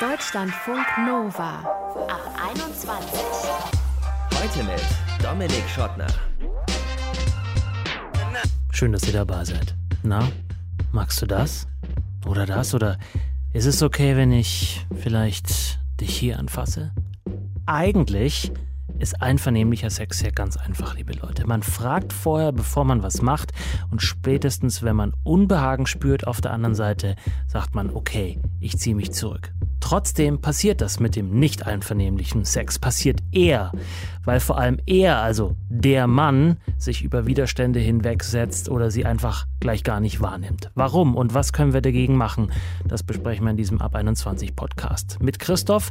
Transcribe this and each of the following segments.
Deutschlandfunk Nova ab 21. Heute mit Dominik Schottner. Schön, dass ihr dabei seid. Na, magst du das? Oder das? Oder ist es okay, wenn ich vielleicht dich hier anfasse? Eigentlich ist einvernehmlicher Sex ja ganz einfach, liebe Leute. Man fragt vorher, bevor man was macht und spätestens, wenn man Unbehagen spürt auf der anderen Seite, sagt man, okay, ich ziehe mich zurück. Trotzdem passiert das mit dem nicht einvernehmlichen Sex, passiert eher, weil vor allem er, also der Mann, sich über Widerstände hinwegsetzt oder sie einfach gleich gar nicht wahrnimmt. Warum und was können wir dagegen machen? Das besprechen wir in diesem Ab 21 Podcast mit Christoph,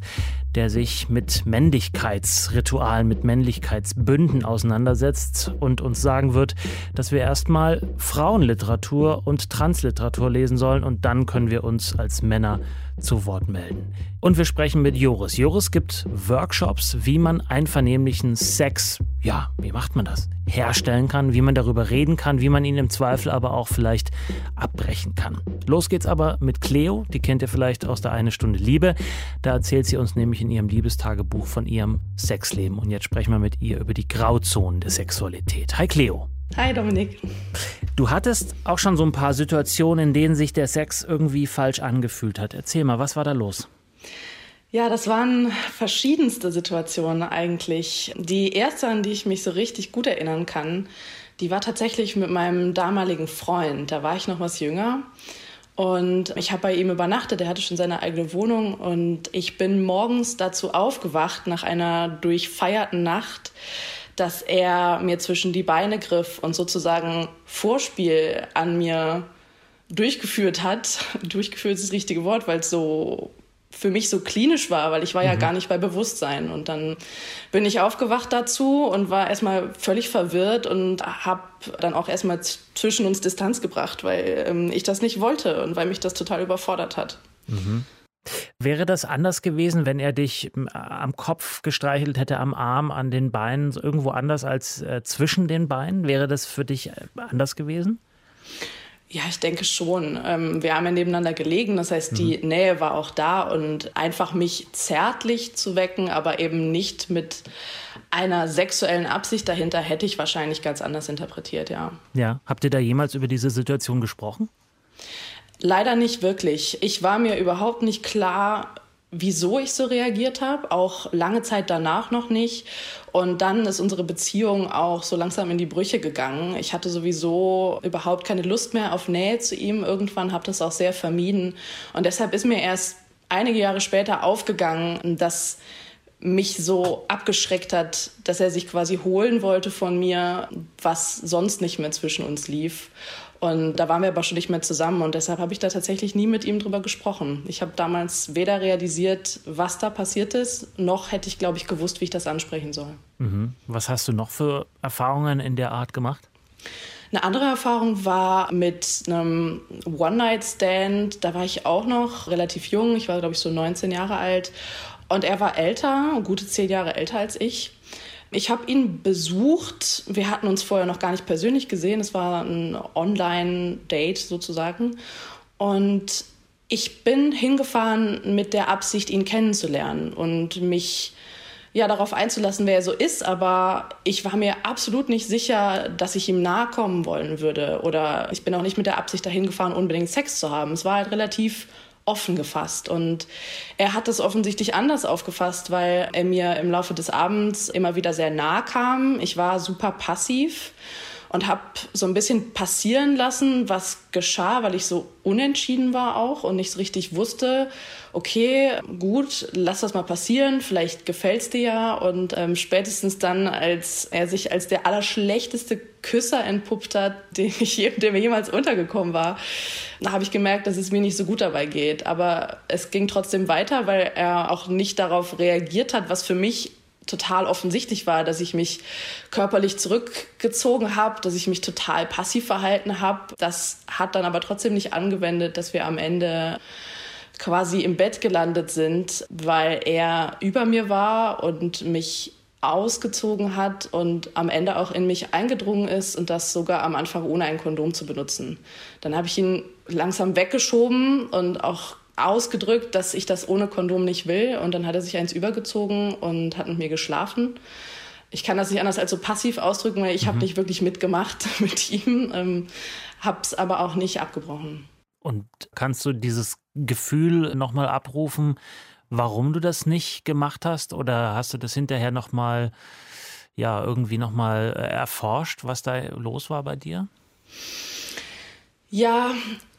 der sich mit Männlichkeitsritualen, mit Männlichkeitsbünden auseinandersetzt und uns sagen wird, dass wir erstmal Frauenliteratur und Transliteratur lesen sollen und dann können wir uns als Männer zu Wort melden. Und wir sprechen mit Joris. Joris gibt Workshops, wie man einvernehmlichen Sex, ja, wie macht man das, herstellen kann, wie man darüber reden kann, wie man ihn im Zweifel aber auch vielleicht abbrechen kann. Los geht's aber mit Cleo, die kennt ihr vielleicht aus der eine Stunde Liebe. Da erzählt sie uns nämlich in ihrem Liebestagebuch von ihrem Sexleben. Und jetzt sprechen wir mit ihr über die Grauzonen der Sexualität. Hi Cleo. Hi Dominik. Du hattest auch schon so ein paar Situationen, in denen sich der Sex irgendwie falsch angefühlt hat. Erzähl mal, was war da los? Ja, das waren verschiedenste Situationen eigentlich. Die erste, an die ich mich so richtig gut erinnern kann, die war tatsächlich mit meinem damaligen Freund. Da war ich noch was jünger. Und ich habe bei ihm übernachtet, er hatte schon seine eigene Wohnung und ich bin morgens dazu aufgewacht nach einer durchfeierten Nacht, dass er mir zwischen die Beine griff und sozusagen Vorspiel an mir durchgeführt hat. durchgeführt ist das richtige Wort, weil es so für mich so klinisch war, weil ich war mhm. ja gar nicht bei Bewusstsein. Und dann bin ich aufgewacht dazu und war erstmal völlig verwirrt und habe dann auch erstmal zwischen uns Distanz gebracht, weil ähm, ich das nicht wollte und weil mich das total überfordert hat. Mhm. Wäre das anders gewesen, wenn er dich äh, am Kopf gestreichelt hätte, am Arm, an den Beinen, irgendwo anders als äh, zwischen den Beinen? Wäre das für dich äh, anders gewesen? Ja, ich denke schon. Ähm, wir haben ja nebeneinander gelegen, das heißt, die mhm. Nähe war auch da und einfach mich zärtlich zu wecken, aber eben nicht mit einer sexuellen Absicht dahinter, hätte ich wahrscheinlich ganz anders interpretiert, ja. Ja, habt ihr da jemals über diese Situation gesprochen? Leider nicht wirklich. Ich war mir überhaupt nicht klar, wieso ich so reagiert habe, auch lange Zeit danach noch nicht. Und dann ist unsere Beziehung auch so langsam in die Brüche gegangen. Ich hatte sowieso überhaupt keine Lust mehr auf Nähe zu ihm. Irgendwann habe das auch sehr vermieden. Und deshalb ist mir erst einige Jahre später aufgegangen, dass mich so abgeschreckt hat, dass er sich quasi holen wollte von mir, was sonst nicht mehr zwischen uns lief. Und da waren wir aber schon nicht mehr zusammen und deshalb habe ich da tatsächlich nie mit ihm drüber gesprochen. Ich habe damals weder realisiert, was da passiert ist, noch hätte ich, glaube ich, gewusst, wie ich das ansprechen soll. Mhm. Was hast du noch für Erfahrungen in der Art gemacht? Eine andere Erfahrung war mit einem One-Night-Stand. Da war ich auch noch relativ jung. Ich war, glaube ich, so 19 Jahre alt. Und er war älter, gute zehn Jahre älter als ich. Ich habe ihn besucht. Wir hatten uns vorher noch gar nicht persönlich gesehen. Es war ein Online-Date sozusagen. Und ich bin hingefahren mit der Absicht, ihn kennenzulernen und mich ja darauf einzulassen, wer er so ist. Aber ich war mir absolut nicht sicher, dass ich ihm nahe kommen wollen würde. Oder ich bin auch nicht mit der Absicht dahin gefahren, unbedingt Sex zu haben. Es war halt relativ offen gefasst. Und er hat es offensichtlich anders aufgefasst, weil er mir im Laufe des Abends immer wieder sehr nahe kam. Ich war super passiv und habe so ein bisschen passieren lassen, was geschah, weil ich so unentschieden war auch und nicht so richtig wusste, okay, gut, lass das mal passieren, vielleicht gefällt's dir ja. Und ähm, spätestens dann, als er sich als der allerschlechteste Küsser entpuppt hat, den ich, der mir jemals untergekommen war, habe ich gemerkt, dass es mir nicht so gut dabei geht. Aber es ging trotzdem weiter, weil er auch nicht darauf reagiert hat, was für mich total offensichtlich war, dass ich mich körperlich zurückgezogen habe, dass ich mich total passiv verhalten habe. Das hat dann aber trotzdem nicht angewendet, dass wir am Ende quasi im Bett gelandet sind, weil er über mir war und mich ausgezogen hat und am Ende auch in mich eingedrungen ist und das sogar am Anfang ohne ein Kondom zu benutzen. Dann habe ich ihn langsam weggeschoben und auch ausgedrückt, dass ich das ohne Kondom nicht will. Und dann hat er sich eins übergezogen und hat mit mir geschlafen. Ich kann das nicht anders als so passiv ausdrücken, weil ich mhm. habe nicht wirklich mitgemacht mit ihm, ähm, habe es aber auch nicht abgebrochen. Und kannst du dieses Gefühl nochmal abrufen, warum du das nicht gemacht hast? Oder hast du das hinterher nochmal, ja, irgendwie nochmal äh, erforscht, was da los war bei dir? Ja,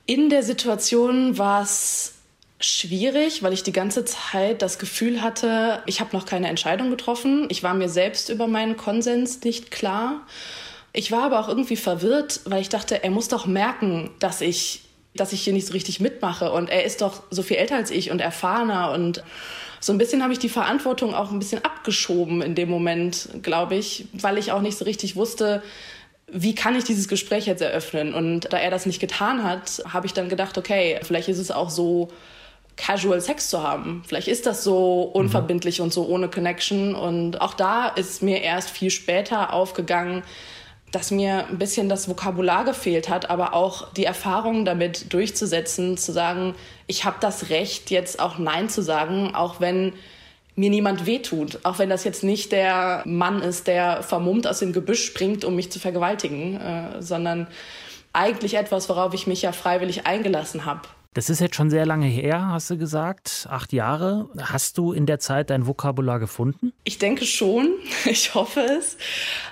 in der Situation war es schwierig, weil ich die ganze Zeit das Gefühl hatte, ich habe noch keine Entscheidung getroffen. Ich war mir selbst über meinen Konsens nicht klar. Ich war aber auch irgendwie verwirrt, weil ich dachte, er muss doch merken, dass ich, dass ich hier nicht so richtig mitmache. Und er ist doch so viel älter als ich und erfahrener. Und so ein bisschen habe ich die Verantwortung auch ein bisschen abgeschoben in dem Moment, glaube ich, weil ich auch nicht so richtig wusste, wie kann ich dieses Gespräch jetzt eröffnen? Und da er das nicht getan hat, habe ich dann gedacht, okay, vielleicht ist es auch so, casual Sex zu haben. Vielleicht ist das so unverbindlich mhm. und so ohne Connection. Und auch da ist mir erst viel später aufgegangen, dass mir ein bisschen das Vokabular gefehlt hat, aber auch die Erfahrung damit durchzusetzen, zu sagen, ich habe das Recht, jetzt auch Nein zu sagen, auch wenn mir niemand wehtut. Auch wenn das jetzt nicht der Mann ist, der vermummt aus dem Gebüsch springt, um mich zu vergewaltigen, äh, sondern eigentlich etwas, worauf ich mich ja freiwillig eingelassen habe. Das ist jetzt schon sehr lange her, hast du gesagt. Acht Jahre. Hast du in der Zeit dein Vokabular gefunden? Ich denke schon. Ich hoffe es.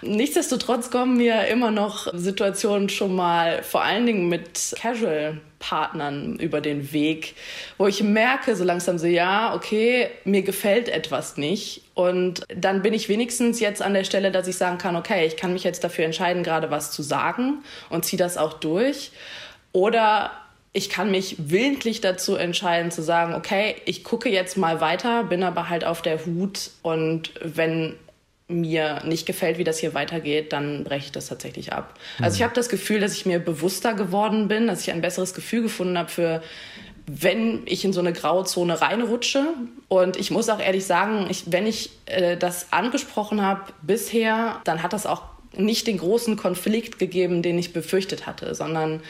Nichtsdestotrotz kommen mir immer noch Situationen schon mal, vor allen Dingen mit Casual-Partnern über den Weg, wo ich merke so langsam so, ja, okay, mir gefällt etwas nicht. Und dann bin ich wenigstens jetzt an der Stelle, dass ich sagen kann, okay, ich kann mich jetzt dafür entscheiden, gerade was zu sagen und ziehe das auch durch. Oder ich kann mich willentlich dazu entscheiden zu sagen, okay, ich gucke jetzt mal weiter, bin aber halt auf der Hut und wenn mir nicht gefällt, wie das hier weitergeht, dann breche ich das tatsächlich ab. Mhm. Also ich habe das Gefühl, dass ich mir bewusster geworden bin, dass ich ein besseres Gefühl gefunden habe für wenn ich in so eine Grauzone reinrutsche. Und ich muss auch ehrlich sagen, ich, wenn ich äh, das angesprochen habe bisher, dann hat das auch nicht den großen Konflikt gegeben, den ich befürchtet hatte, sondern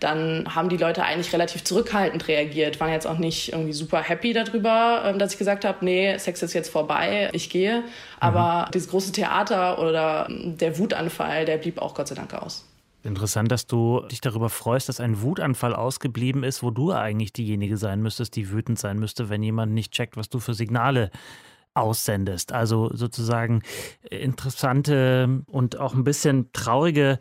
dann haben die Leute eigentlich relativ zurückhaltend reagiert, waren jetzt auch nicht irgendwie super happy darüber, ähm, dass ich gesagt habe, nee, Sex ist jetzt vorbei, ich gehe. Aber mhm. dieses große Theater oder der Wutanfall, der blieb auch Gott sei Dank aus. Interessant, dass du dich darüber freust, dass ein Wutanfall ausgeblieben ist, wo du eigentlich diejenige sein müsstest, die wütend sein müsste, wenn jemand nicht checkt, was du für Signale aussendest. Also sozusagen interessante und auch ein bisschen traurige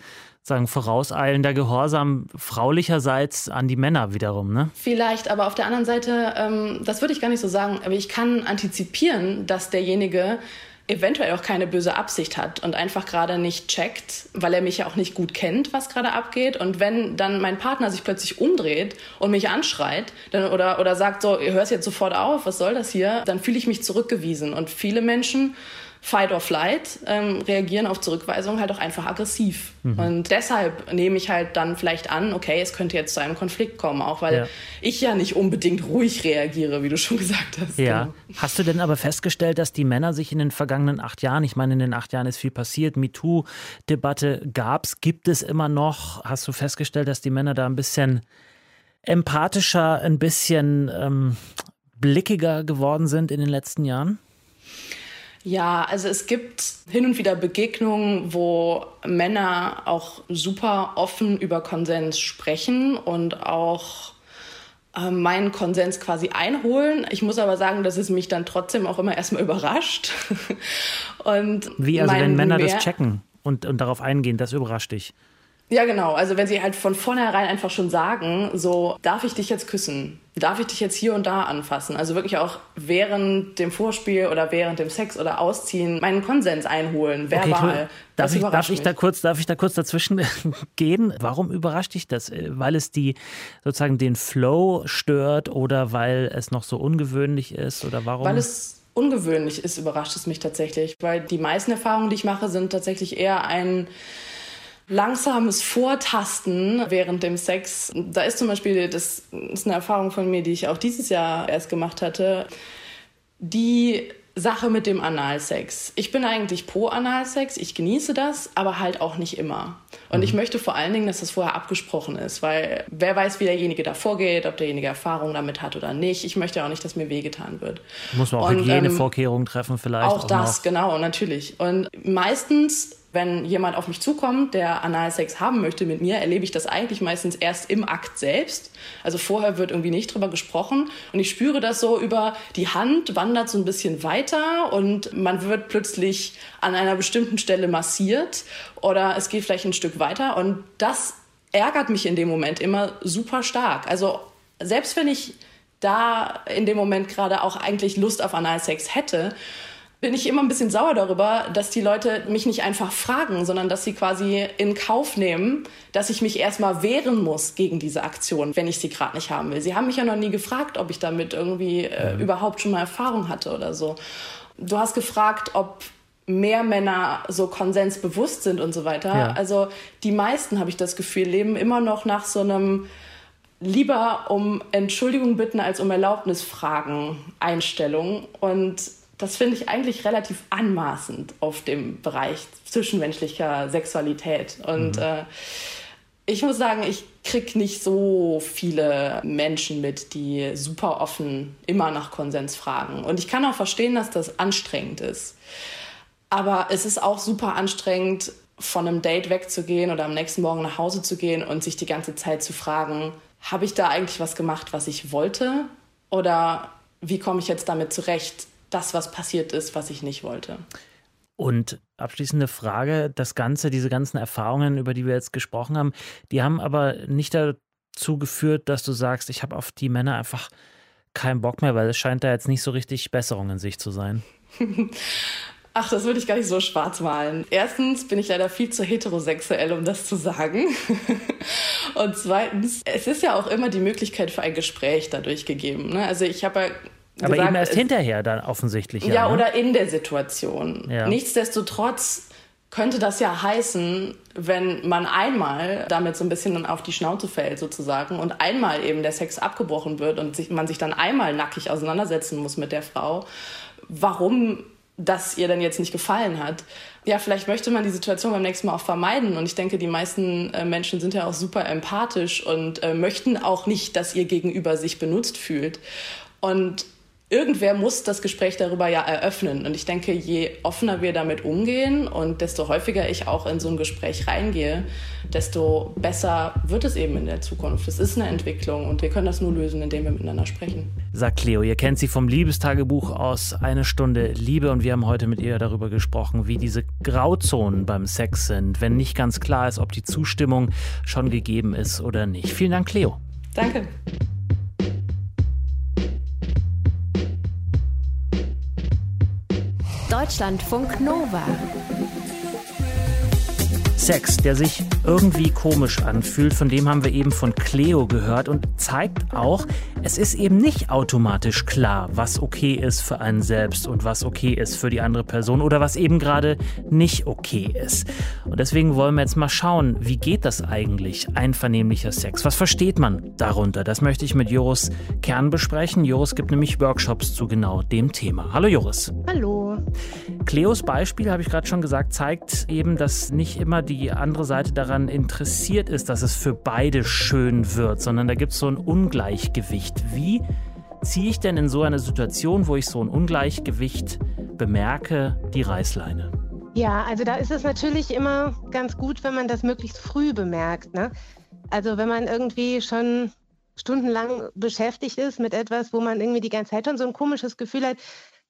sagen, vorauseilender Gehorsam fraulicherseits an die Männer wiederum, ne? Vielleicht, aber auf der anderen Seite, ähm, das würde ich gar nicht so sagen, aber ich kann antizipieren, dass derjenige eventuell auch keine böse Absicht hat und einfach gerade nicht checkt, weil er mich ja auch nicht gut kennt, was gerade abgeht. Und wenn dann mein Partner sich plötzlich umdreht und mich anschreit dann, oder, oder sagt so, ihr hört jetzt sofort auf, was soll das hier, dann fühle ich mich zurückgewiesen. Und viele Menschen Fight or Flight, ähm, reagieren auf Zurückweisung halt auch einfach aggressiv. Mhm. Und deshalb nehme ich halt dann vielleicht an, okay, es könnte jetzt zu einem Konflikt kommen, auch weil ja. ich ja nicht unbedingt ruhig reagiere, wie du schon gesagt hast. Ja. Genau. Hast du denn aber festgestellt, dass die Männer sich in den vergangenen acht Jahren, ich meine, in den acht Jahren ist viel passiert, MeToo-Debatte gab es, gibt es immer noch, hast du festgestellt, dass die Männer da ein bisschen empathischer, ein bisschen ähm, blickiger geworden sind in den letzten Jahren? Ja, also es gibt hin und wieder Begegnungen, wo Männer auch super offen über Konsens sprechen und auch äh, meinen Konsens quasi einholen. Ich muss aber sagen, dass es mich dann trotzdem auch immer erstmal überrascht. und Wie, also wenn Männer das checken und, und darauf eingehen, das überrascht dich? Ja, genau. Also wenn sie halt von vornherein einfach schon sagen, so, darf ich dich jetzt küssen? Darf ich dich jetzt hier und da anfassen? Also wirklich auch während dem Vorspiel oder während dem Sex oder Ausziehen meinen Konsens einholen, verbal. Okay, darf, ich, darf, ich da kurz, darf ich da kurz dazwischen gehen? Warum überrascht dich das? Weil es die sozusagen den Flow stört oder weil es noch so ungewöhnlich ist oder warum? Weil es ungewöhnlich ist, überrascht es mich tatsächlich. Weil die meisten Erfahrungen, die ich mache, sind tatsächlich eher ein langsames Vortasten während dem Sex. Da ist zum Beispiel, das ist eine Erfahrung von mir, die ich auch dieses Jahr erst gemacht hatte, die Sache mit dem Analsex. Ich bin eigentlich pro Analsex, ich genieße das, aber halt auch nicht immer. Und mhm. ich möchte vor allen Dingen, dass das vorher abgesprochen ist, weil wer weiß, wie derjenige da vorgeht, ob derjenige Erfahrung damit hat oder nicht. Ich möchte auch nicht, dass mir wehgetan wird. Muss man auch Und, Hygienevorkehrungen ähm, treffen vielleicht? Auch, auch das, noch. genau, natürlich. Und meistens wenn jemand auf mich zukommt, der Analsex haben möchte mit mir, erlebe ich das eigentlich meistens erst im Akt selbst. Also vorher wird irgendwie nicht drüber gesprochen und ich spüre das so über die Hand, wandert so ein bisschen weiter und man wird plötzlich an einer bestimmten Stelle massiert oder es geht vielleicht ein Stück weiter und das ärgert mich in dem Moment immer super stark. Also selbst wenn ich da in dem Moment gerade auch eigentlich Lust auf Analsex hätte, bin ich immer ein bisschen sauer darüber, dass die Leute mich nicht einfach fragen, sondern dass sie quasi in Kauf nehmen, dass ich mich erstmal wehren muss gegen diese Aktion, wenn ich sie gerade nicht haben will. Sie haben mich ja noch nie gefragt, ob ich damit irgendwie äh, mhm. überhaupt schon mal Erfahrung hatte oder so. Du hast gefragt, ob mehr Männer so konsensbewusst sind und so weiter. Ja. Also die meisten, habe ich das Gefühl, leben immer noch nach so einem lieber um Entschuldigung bitten als um Erlaubnis fragen Einstellung. Und das finde ich eigentlich relativ anmaßend auf dem Bereich zwischenmenschlicher Sexualität. Und mhm. äh, ich muss sagen, ich kriege nicht so viele Menschen mit, die super offen immer nach Konsens fragen. Und ich kann auch verstehen, dass das anstrengend ist. Aber es ist auch super anstrengend, von einem Date wegzugehen oder am nächsten Morgen nach Hause zu gehen und sich die ganze Zeit zu fragen, habe ich da eigentlich was gemacht, was ich wollte? Oder wie komme ich jetzt damit zurecht, das, was passiert ist, was ich nicht wollte. Und abschließende Frage, das Ganze, diese ganzen Erfahrungen, über die wir jetzt gesprochen haben, die haben aber nicht dazu geführt, dass du sagst, ich habe auf die Männer einfach keinen Bock mehr, weil es scheint da jetzt nicht so richtig Besserung in sich zu sein. Ach, das würde ich gar nicht so schwarz malen. Erstens bin ich leider viel zu heterosexuell, um das zu sagen. Und zweitens, es ist ja auch immer die Möglichkeit für ein Gespräch dadurch gegeben. Ne? Also ich habe ja aber gesagt, eben erst hinterher dann offensichtlich. Ja, ja ne? oder in der Situation. Ja. Nichtsdestotrotz könnte das ja heißen, wenn man einmal damit so ein bisschen auf die Schnauze fällt sozusagen und einmal eben der Sex abgebrochen wird und sich, man sich dann einmal nackig auseinandersetzen muss mit der Frau, warum das ihr dann jetzt nicht gefallen hat. Ja, vielleicht möchte man die Situation beim nächsten Mal auch vermeiden. Und ich denke, die meisten äh, Menschen sind ja auch super empathisch und äh, möchten auch nicht, dass ihr Gegenüber sich benutzt fühlt. Und irgendwer muss das Gespräch darüber ja eröffnen. Und ich denke, je offener wir damit umgehen und desto häufiger ich auch in so ein Gespräch reingehe, desto besser wird es eben in der Zukunft. Es ist eine Entwicklung und wir können das nur lösen, indem wir miteinander sprechen. Sagt Cleo, ihr kennt sie vom Liebestagebuch aus Eine Stunde Liebe und wir haben heute mit ihr darüber gesprochen, wie diese Grauzonen beim Sex sind, wenn nicht ganz klar ist, ob die Zustimmung schon gegeben ist oder nicht. Vielen Dank, Cleo. Danke. Deutschlandfunk Nova. Sex, der sich irgendwie komisch anfühlt, von dem haben wir eben von Cleo gehört und zeigt auch, es ist eben nicht automatisch klar, was okay ist für einen selbst und was okay ist für die andere Person oder was eben gerade nicht okay ist. Und deswegen wollen wir jetzt mal schauen, wie geht das eigentlich, einvernehmlicher Sex? Was versteht man darunter? Das möchte ich mit Joris Kern besprechen. Joris gibt nämlich Workshops zu genau dem Thema. Hallo Joris. Hallo. Cleos Beispiel, habe ich gerade schon gesagt, zeigt eben, dass nicht immer die andere Seite daran interessiert ist, dass es für beide schön wird, sondern da gibt es so ein Ungleichgewicht. Wie ziehe ich denn in so einer Situation, wo ich so ein Ungleichgewicht bemerke, die Reißleine? Ja, also da ist es natürlich immer ganz gut, wenn man das möglichst früh bemerkt. Ne? Also wenn man irgendwie schon stundenlang beschäftigt ist mit etwas, wo man irgendwie die ganze Zeit schon so ein komisches Gefühl hat,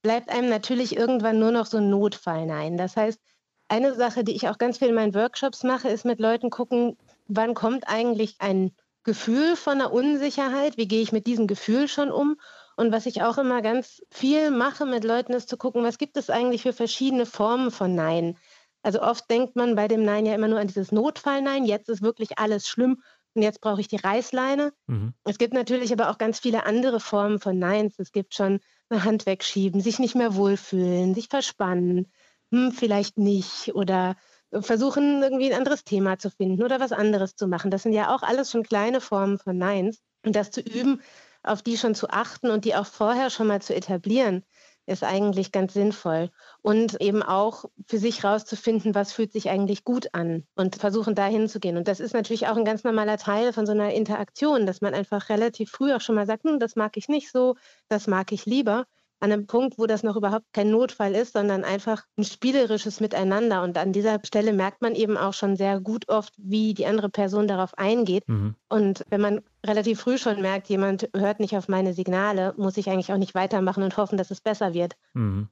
bleibt einem natürlich irgendwann nur noch so ein Notfall nein. Das heißt, eine Sache, die ich auch ganz viel in meinen Workshops mache, ist mit Leuten gucken, wann kommt eigentlich ein Gefühl von einer Unsicherheit, wie gehe ich mit diesem Gefühl schon um? Und was ich auch immer ganz viel mache mit Leuten, ist zu gucken, was gibt es eigentlich für verschiedene Formen von Nein. Also oft denkt man bei dem Nein ja immer nur an dieses Notfall-Nein, jetzt ist wirklich alles schlimm und jetzt brauche ich die Reißleine. Mhm. Es gibt natürlich aber auch ganz viele andere Formen von Neins. Es gibt schon eine Hand wegschieben, sich nicht mehr wohlfühlen, sich verspannen, hm, vielleicht nicht oder versuchen irgendwie ein anderes Thema zu finden oder was anderes zu machen. Das sind ja auch alles schon kleine Formen von Neins. Und das zu üben, auf die schon zu achten und die auch vorher schon mal zu etablieren, ist eigentlich ganz sinnvoll. Und eben auch für sich rauszufinden, was fühlt sich eigentlich gut an und versuchen dahin zu gehen. Und das ist natürlich auch ein ganz normaler Teil von so einer Interaktion, dass man einfach relativ früh auch schon mal sagt, hm, das mag ich nicht so, das mag ich lieber an einem Punkt, wo das noch überhaupt kein Notfall ist, sondern einfach ein spielerisches Miteinander. Und an dieser Stelle merkt man eben auch schon sehr gut oft, wie die andere Person darauf eingeht. Mhm. Und wenn man relativ früh schon merkt, jemand hört nicht auf meine Signale, muss ich eigentlich auch nicht weitermachen und hoffen, dass es besser wird. Mhm.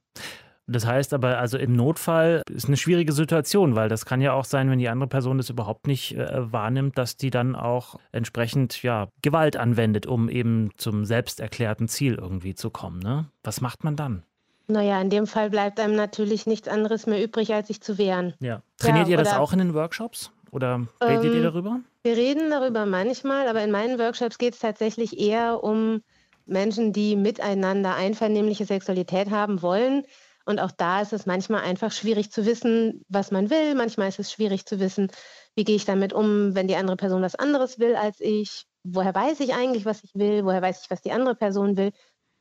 Das heißt aber, also im Notfall ist eine schwierige Situation, weil das kann ja auch sein, wenn die andere Person das überhaupt nicht äh, wahrnimmt, dass die dann auch entsprechend ja, Gewalt anwendet, um eben zum selbsterklärten Ziel irgendwie zu kommen. Ne? Was macht man dann? Naja, in dem Fall bleibt einem natürlich nichts anderes mehr übrig, als sich zu wehren. Ja. Trainiert ja, ihr das auch in den Workshops? Oder redet ähm, ihr darüber? Wir reden darüber manchmal, aber in meinen Workshops geht es tatsächlich eher um Menschen, die miteinander einvernehmliche Sexualität haben wollen und auch da ist es manchmal einfach schwierig zu wissen, was man will. Manchmal ist es schwierig zu wissen, wie gehe ich damit um, wenn die andere Person was anderes will als ich. Woher weiß ich eigentlich, was ich will? Woher weiß ich, was die andere Person will?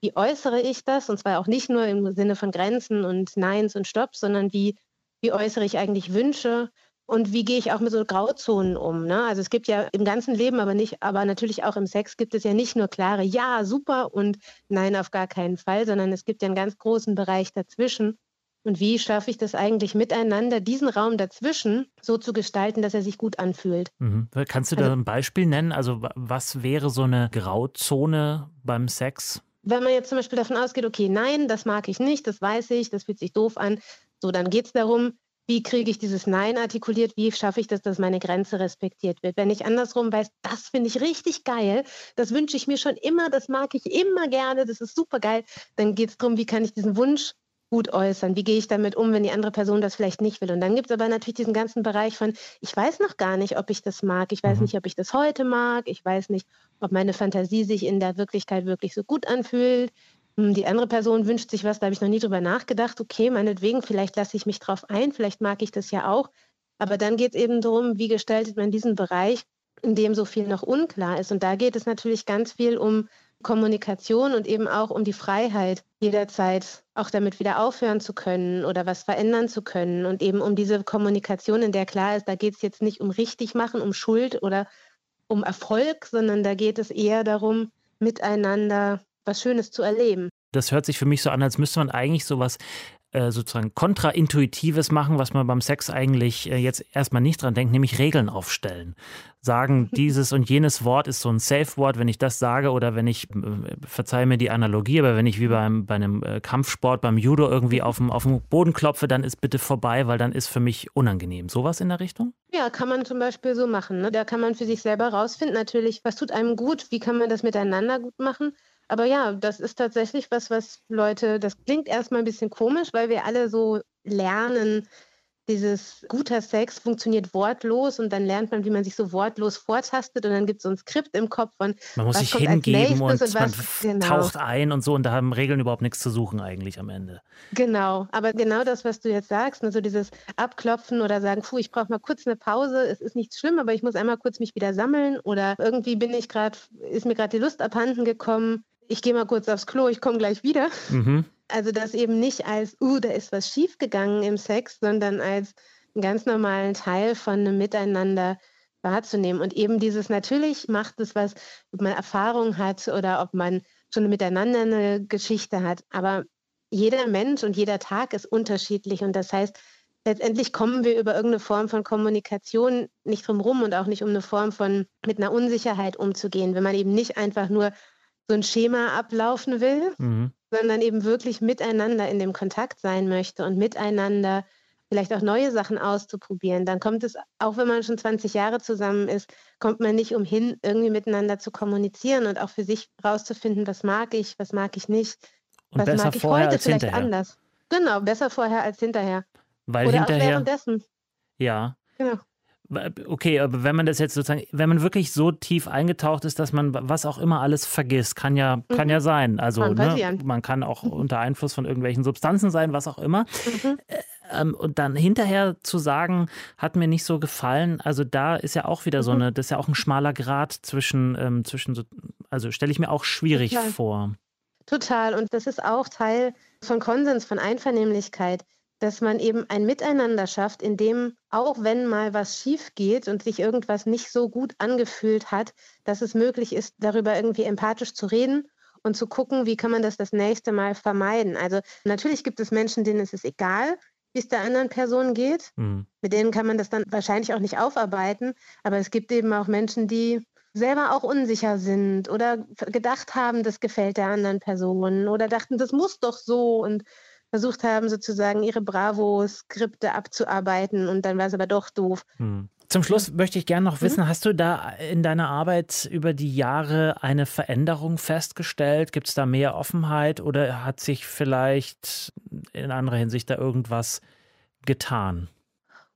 Wie äußere ich das? Und zwar auch nicht nur im Sinne von Grenzen und Neins und Stops, sondern wie, wie äußere ich eigentlich Wünsche? Und wie gehe ich auch mit so Grauzonen um? Ne? Also es gibt ja im ganzen Leben, aber nicht, aber natürlich auch im Sex gibt es ja nicht nur klare Ja, super und Nein, auf gar keinen Fall, sondern es gibt ja einen ganz großen Bereich dazwischen. Und wie schaffe ich das eigentlich miteinander, diesen Raum dazwischen so zu gestalten, dass er sich gut anfühlt? Mhm. Kannst du da also, ein Beispiel nennen? Also was wäre so eine Grauzone beim Sex? Wenn man jetzt zum Beispiel davon ausgeht, okay, nein, das mag ich nicht, das weiß ich, das fühlt sich doof an, so dann geht es darum, wie kriege ich dieses Nein artikuliert, wie schaffe ich das, dass meine Grenze respektiert wird. Wenn ich andersrum weiß, das finde ich richtig geil, das wünsche ich mir schon immer, das mag ich immer gerne, das ist super geil, dann geht es darum, wie kann ich diesen Wunsch gut äußern, wie gehe ich damit um, wenn die andere Person das vielleicht nicht will. Und dann gibt es aber natürlich diesen ganzen Bereich von, ich weiß noch gar nicht, ob ich das mag, ich weiß mhm. nicht, ob ich das heute mag, ich weiß nicht, ob meine Fantasie sich in der Wirklichkeit wirklich so gut anfühlt, die andere Person wünscht sich was, da habe ich noch nie drüber nachgedacht. Okay, meinetwegen, vielleicht lasse ich mich drauf ein, vielleicht mag ich das ja auch. Aber dann geht es eben darum, wie gestaltet man diesen Bereich, in dem so viel noch unklar ist. Und da geht es natürlich ganz viel um Kommunikation und eben auch um die Freiheit, jederzeit auch damit wieder aufhören zu können oder was verändern zu können. Und eben um diese Kommunikation, in der klar ist, da geht es jetzt nicht um richtig machen, um Schuld oder um Erfolg, sondern da geht es eher darum, miteinander was Schönes zu erleben. Das hört sich für mich so an, als müsste man eigentlich sowas äh, sozusagen kontraintuitives machen, was man beim Sex eigentlich äh, jetzt erstmal nicht dran denkt, nämlich Regeln aufstellen. Sagen, dieses und jenes Wort ist so ein Safe-Wort, wenn ich das sage oder wenn ich, äh, verzeih mir die Analogie, aber wenn ich wie beim, bei einem Kampfsport, beim Judo irgendwie auf dem, auf dem Boden klopfe, dann ist bitte vorbei, weil dann ist für mich unangenehm. Sowas in der Richtung? Ja, kann man zum Beispiel so machen. Ne? Da kann man für sich selber rausfinden, natürlich, was tut einem gut, wie kann man das miteinander gut machen. Aber ja, das ist tatsächlich was, was Leute, das klingt erstmal ein bisschen komisch, weil wir alle so lernen, dieses guter Sex funktioniert wortlos und dann lernt man, wie man sich so wortlos vortastet und dann gibt es so ein Skript im Kopf von man muss sich hingeben und, und man genau. taucht ein und so und da haben Regeln überhaupt nichts zu suchen eigentlich am Ende. Genau, aber genau das, was du jetzt sagst, also dieses Abklopfen oder sagen, puh, ich brauche mal kurz eine Pause, es ist nichts schlimm, aber ich muss einmal kurz mich wieder sammeln oder irgendwie bin ich gerade, ist mir gerade die Lust abhanden gekommen, ich gehe mal kurz aufs Klo, ich komme gleich wieder. Mhm. Also das eben nicht als, uh, da ist was schiefgegangen im Sex, sondern als einen ganz normalen Teil von einem Miteinander wahrzunehmen. Und eben dieses, natürlich macht es was, ob man Erfahrung hat oder ob man schon miteinander eine Geschichte hat. Aber jeder Mensch und jeder Tag ist unterschiedlich. Und das heißt, letztendlich kommen wir über irgendeine Form von Kommunikation nicht drum rum und auch nicht um eine Form von mit einer Unsicherheit umzugehen, wenn man eben nicht einfach nur so ein Schema ablaufen will, mhm. sondern eben wirklich miteinander in dem Kontakt sein möchte und miteinander vielleicht auch neue Sachen auszuprobieren. Dann kommt es, auch wenn man schon 20 Jahre zusammen ist, kommt man nicht umhin, irgendwie miteinander zu kommunizieren und auch für sich rauszufinden, was mag ich, was mag ich nicht, und was mag ich heute vielleicht hinterher. anders. Genau, besser vorher als hinterher. Weil Oder hinterher. Auch währenddessen. Ja. Genau. Okay, aber wenn man das jetzt sozusagen, wenn man wirklich so tief eingetaucht ist, dass man was auch immer alles vergisst, kann ja, mhm. kann ja sein. Also kann ne, man kann auch mhm. unter Einfluss von irgendwelchen Substanzen sein, was auch immer. Mhm. Äh, ähm, und dann hinterher zu sagen, hat mir nicht so gefallen. Also da ist ja auch wieder so mhm. eine, das ist ja auch ein schmaler Grad zwischen, ähm, zwischen so, also stelle ich mir auch schwierig vor. Total. Und das ist auch Teil von Konsens, von Einvernehmlichkeit, dass man eben ein Miteinander schafft, in dem, auch wenn mal was schief geht und sich irgendwas nicht so gut angefühlt hat, dass es möglich ist, darüber irgendwie empathisch zu reden und zu gucken, wie kann man das das nächste Mal vermeiden. Also natürlich gibt es Menschen, denen ist es egal, wie es der anderen Person geht. Mhm. Mit denen kann man das dann wahrscheinlich auch nicht aufarbeiten. Aber es gibt eben auch Menschen, die selber auch unsicher sind oder gedacht haben, das gefällt der anderen Person oder dachten, das muss doch so und versucht haben, sozusagen ihre Bravo-Skripte abzuarbeiten und dann war es aber doch doof. Hm. Zum Schluss möchte ich gerne noch wissen, mhm. hast du da in deiner Arbeit über die Jahre eine Veränderung festgestellt? Gibt es da mehr Offenheit oder hat sich vielleicht in anderer Hinsicht da irgendwas getan?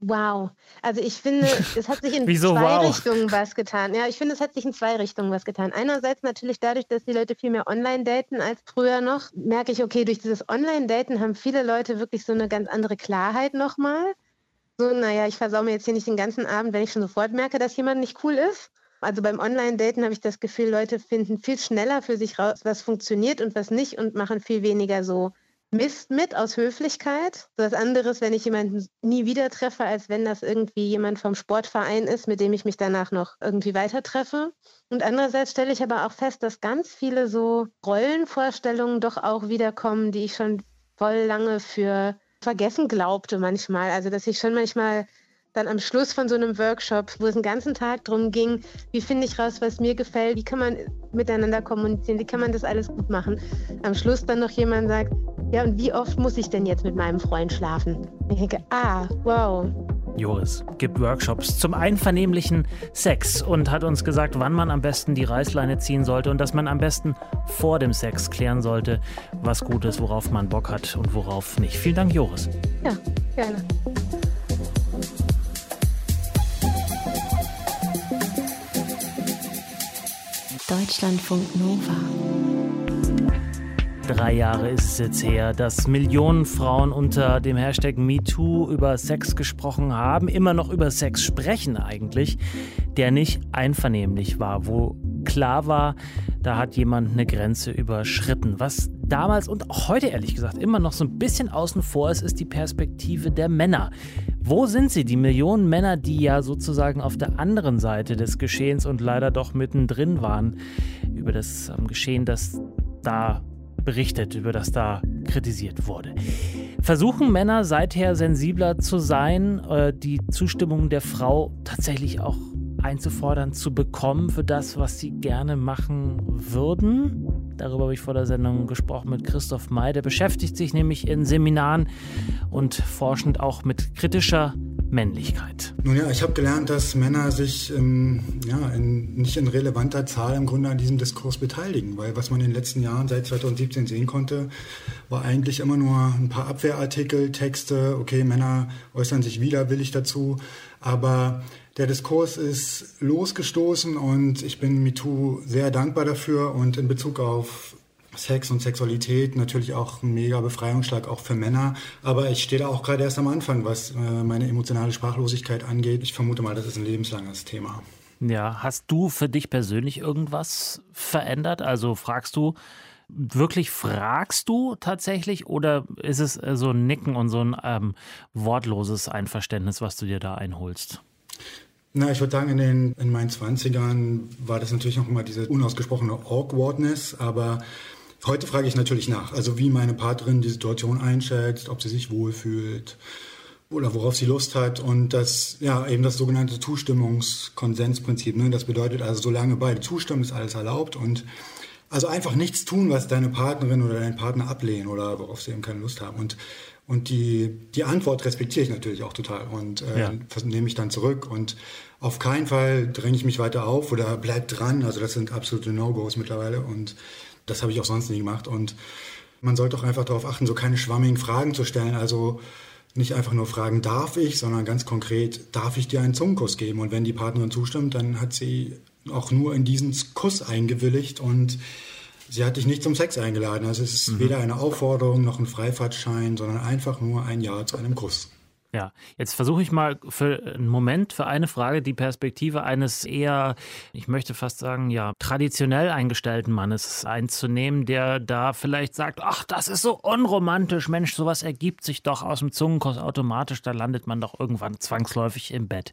Wow. Also ich finde, es hat sich in Wieso, zwei wow? Richtungen was getan. Ja, ich finde, es hat sich in zwei Richtungen was getan. Einerseits natürlich dadurch, dass die Leute viel mehr online daten als früher noch, merke ich, okay, durch dieses Online-Daten haben viele Leute wirklich so eine ganz andere Klarheit nochmal. So, naja, ich versau mir jetzt hier nicht den ganzen Abend, wenn ich schon sofort merke, dass jemand nicht cool ist. Also beim Online-Daten habe ich das Gefühl, Leute finden viel schneller für sich raus, was funktioniert und was nicht und machen viel weniger so Mist mit aus Höflichkeit. Das andere ist, wenn ich jemanden nie wieder treffe, als wenn das irgendwie jemand vom Sportverein ist, mit dem ich mich danach noch irgendwie weiter treffe. Und andererseits stelle ich aber auch fest, dass ganz viele so Rollenvorstellungen doch auch wiederkommen, die ich schon voll lange für vergessen glaubte manchmal. Also dass ich schon manchmal dann am Schluss von so einem Workshop, wo es einen ganzen Tag darum ging, wie finde ich raus, was mir gefällt, wie kann man miteinander kommunizieren, wie kann man das alles gut machen. Am Schluss dann noch jemand sagt, ja und wie oft muss ich denn jetzt mit meinem Freund schlafen? Ich denke, ah, wow. Joris gibt Workshops zum einvernehmlichen Sex und hat uns gesagt, wann man am besten die Reißleine ziehen sollte und dass man am besten vor dem Sex klären sollte, was gut ist, worauf man Bock hat und worauf nicht. Vielen Dank, Joris. Ja, gerne. Deutschlandfunk Nova. Drei Jahre ist es jetzt her, dass Millionen Frauen unter dem Hashtag MeToo über Sex gesprochen haben, immer noch über Sex sprechen eigentlich, der nicht einvernehmlich war, wo klar war, da hat jemand eine Grenze überschritten. Was damals und auch heute ehrlich gesagt immer noch so ein bisschen außen vor ist, ist die Perspektive der Männer. Wo sind sie, die Millionen Männer, die ja sozusagen auf der anderen Seite des Geschehens und leider doch mittendrin waren, über das ähm, Geschehen, das da berichtet, über das da kritisiert wurde. Versuchen Männer seither sensibler zu sein, äh, die Zustimmung der Frau tatsächlich auch einzufordern, zu bekommen für das, was sie gerne machen würden? Darüber habe ich vor der Sendung gesprochen mit Christoph May. Der beschäftigt sich nämlich in Seminaren und forschend auch mit kritischer Männlichkeit. Nun ja, ich habe gelernt, dass Männer sich ähm, ja, in, nicht in relevanter Zahl im Grunde an diesem Diskurs beteiligen, weil was man in den letzten Jahren seit 2017 sehen konnte, war eigentlich immer nur ein paar Abwehrartikel, Texte, okay, Männer äußern sich widerwillig dazu, aber der Diskurs ist losgestoßen und ich bin MeToo sehr dankbar dafür und in Bezug auf Sex und Sexualität natürlich auch ein mega Befreiungsschlag auch für Männer. Aber ich stehe da auch gerade erst am Anfang, was äh, meine emotionale Sprachlosigkeit angeht. Ich vermute mal, das ist ein lebenslanges Thema. Ja, hast du für dich persönlich irgendwas verändert? Also fragst du, wirklich fragst du tatsächlich oder ist es äh, so ein Nicken und so ein ähm, wortloses Einverständnis, was du dir da einholst? Na, ich würde sagen, in, den, in meinen 20ern war das natürlich noch immer diese unausgesprochene Awkwardness, aber heute frage ich natürlich nach, also wie meine Partnerin die Situation einschätzt, ob sie sich wohlfühlt oder worauf sie Lust hat. Und das, ja, eben das sogenannte Zustimmungskonsensprinzip, ne? das bedeutet also, solange beide zustimmen, ist alles erlaubt. Und also einfach nichts tun, was deine Partnerin oder dein Partner ablehnen oder worauf sie eben keine Lust haben. Und und die, die Antwort respektiere ich natürlich auch total und äh, ja. nehme ich dann zurück. Und auf keinen Fall dränge ich mich weiter auf oder bleib dran. Also das sind absolute No-Gos mittlerweile und das habe ich auch sonst nie gemacht. Und man sollte auch einfach darauf achten, so keine schwammigen Fragen zu stellen. Also nicht einfach nur fragen, darf ich, sondern ganz konkret, darf ich dir einen Zungenkuss geben? Und wenn die Partnerin zustimmt, dann hat sie auch nur in diesen Kuss eingewilligt und Sie hat dich nicht zum Sex eingeladen. Also es ist mhm. weder eine Aufforderung noch ein Freifahrtschein, sondern einfach nur ein Ja zu einem Kuss. Ja, jetzt versuche ich mal für einen Moment, für eine Frage, die Perspektive eines eher, ich möchte fast sagen, ja, traditionell eingestellten Mannes einzunehmen, der da vielleicht sagt, ach, das ist so unromantisch, Mensch, sowas ergibt sich doch aus dem Zungenkuss automatisch, da landet man doch irgendwann zwangsläufig im Bett.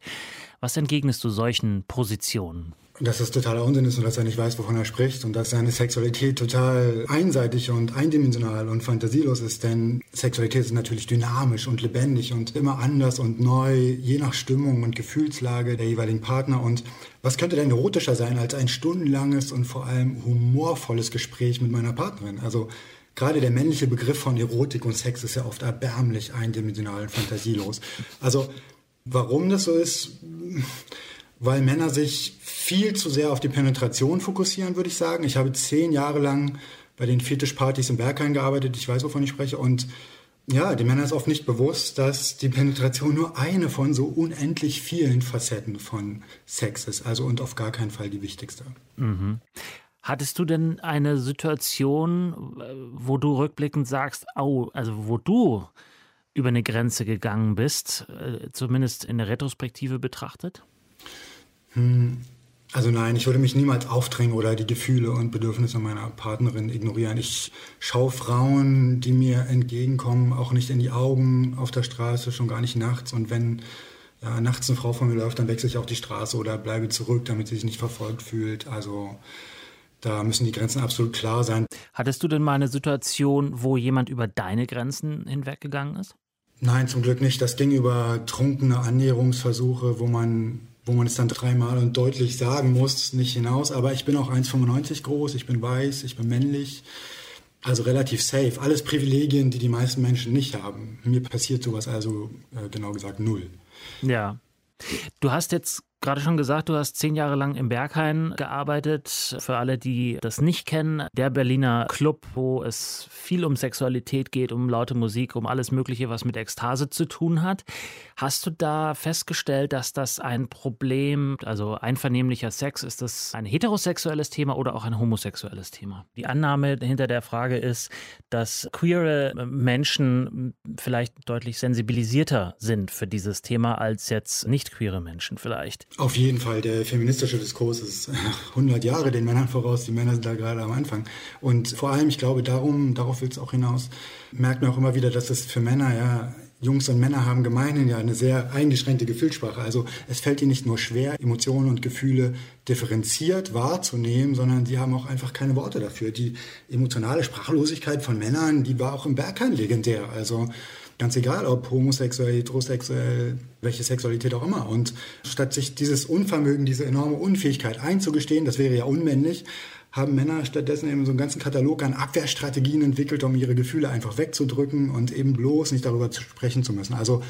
Was entgegnest du solchen Positionen? Dass das totaler Unsinn ist und dass er nicht weiß, wovon er spricht und dass seine Sexualität total einseitig und eindimensional und fantasielos ist. Denn Sexualität ist natürlich dynamisch und lebendig und immer anders und neu, je nach Stimmung und Gefühlslage der jeweiligen Partner. Und was könnte denn erotischer sein als ein stundenlanges und vor allem humorvolles Gespräch mit meiner Partnerin? Also gerade der männliche Begriff von Erotik und Sex ist ja oft erbärmlich eindimensional und fantasielos. Also warum das so ist, weil Männer sich viel zu sehr auf die Penetration fokussieren, würde ich sagen. Ich habe zehn Jahre lang bei den Fetischpartys im Berghain gearbeitet. Ich weiß, wovon ich spreche. Und ja, den Männern ist oft nicht bewusst, dass die Penetration nur eine von so unendlich vielen Facetten von Sex ist. Also und auf gar keinen Fall die wichtigste. Mhm. Hattest du denn eine Situation, wo du rückblickend sagst, au, also wo du über eine Grenze gegangen bist, äh, zumindest in der Retrospektive betrachtet? Hm. Also nein, ich würde mich niemals aufdrängen oder die Gefühle und Bedürfnisse meiner Partnerin ignorieren. Ich schaue Frauen, die mir entgegenkommen, auch nicht in die Augen auf der Straße, schon gar nicht nachts. Und wenn ja, nachts eine Frau von mir läuft, dann wechsle ich auch die Straße oder bleibe zurück, damit sie sich nicht verfolgt fühlt. Also da müssen die Grenzen absolut klar sein. Hattest du denn mal eine Situation, wo jemand über deine Grenzen hinweggegangen ist? Nein, zum Glück nicht. Das ging über trunkene Annäherungsversuche, wo man wo man es dann dreimal und deutlich sagen muss, nicht hinaus. Aber ich bin auch 1,95 groß, ich bin weiß, ich bin männlich. Also relativ safe. Alles Privilegien, die die meisten Menschen nicht haben. Mir passiert sowas also äh, genau gesagt null. Ja. Du hast jetzt gerade schon gesagt, du hast zehn Jahre lang im Berghain gearbeitet. Für alle, die das nicht kennen, der Berliner Club, wo es viel um Sexualität geht, um laute Musik, um alles Mögliche, was mit Ekstase zu tun hat. Hast du da festgestellt, dass das ein Problem, also einvernehmlicher Sex, ist das ein heterosexuelles Thema oder auch ein homosexuelles Thema? Die Annahme hinter der Frage ist, dass queere Menschen vielleicht deutlich sensibilisierter sind für dieses Thema als jetzt nicht queere Menschen vielleicht. Auf jeden Fall, der feministische Diskurs ist 100 Jahre den Männern voraus. Die Männer sind da gerade am Anfang. Und vor allem, ich glaube, darum, darauf will es auch hinaus, merkt man auch immer wieder, dass es für Männer ja Jungs und Männer haben gemeinhin ja eine sehr eingeschränkte Gefühlssprache. Also es fällt ihnen nicht nur schwer, Emotionen und Gefühle differenziert wahrzunehmen, sondern sie haben auch einfach keine Worte dafür. Die emotionale Sprachlosigkeit von Männern, die war auch im Berghain legendär. Also Ganz egal, ob homosexuell, heterosexuell, welche Sexualität auch immer. Und statt sich dieses Unvermögen, diese enorme Unfähigkeit einzugestehen, das wäre ja unmännlich, haben Männer stattdessen eben so einen ganzen Katalog an Abwehrstrategien entwickelt, um ihre Gefühle einfach wegzudrücken und eben bloß nicht darüber sprechen zu müssen. Also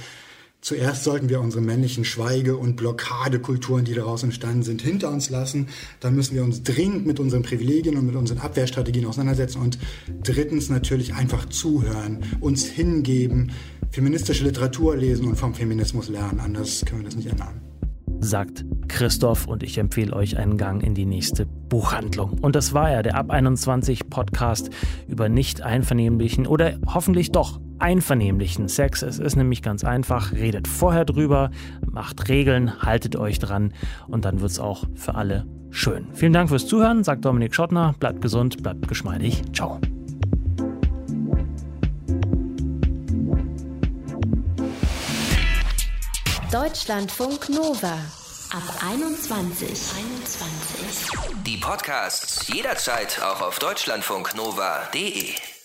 Zuerst sollten wir unsere männlichen Schweige- und Blockadekulturen, die daraus entstanden sind, hinter uns lassen. Dann müssen wir uns dringend mit unseren Privilegien und mit unseren Abwehrstrategien auseinandersetzen. Und drittens natürlich einfach zuhören, uns hingeben, feministische Literatur lesen und vom Feminismus lernen. Anders können wir das nicht ändern sagt Christoph und ich empfehle euch einen Gang in die nächste Buchhandlung. Und das war ja der Ab 21 Podcast über nicht einvernehmlichen oder hoffentlich doch einvernehmlichen Sex. Es ist nämlich ganz einfach. Redet vorher drüber, macht Regeln, haltet euch dran und dann wird es auch für alle schön. Vielen Dank fürs Zuhören, sagt Dominik Schottner. Bleibt gesund, bleibt geschmeidig. Ciao. Deutschlandfunk Nova ab 21. 21. Die Podcasts jederzeit auch auf deutschlandfunknova.de.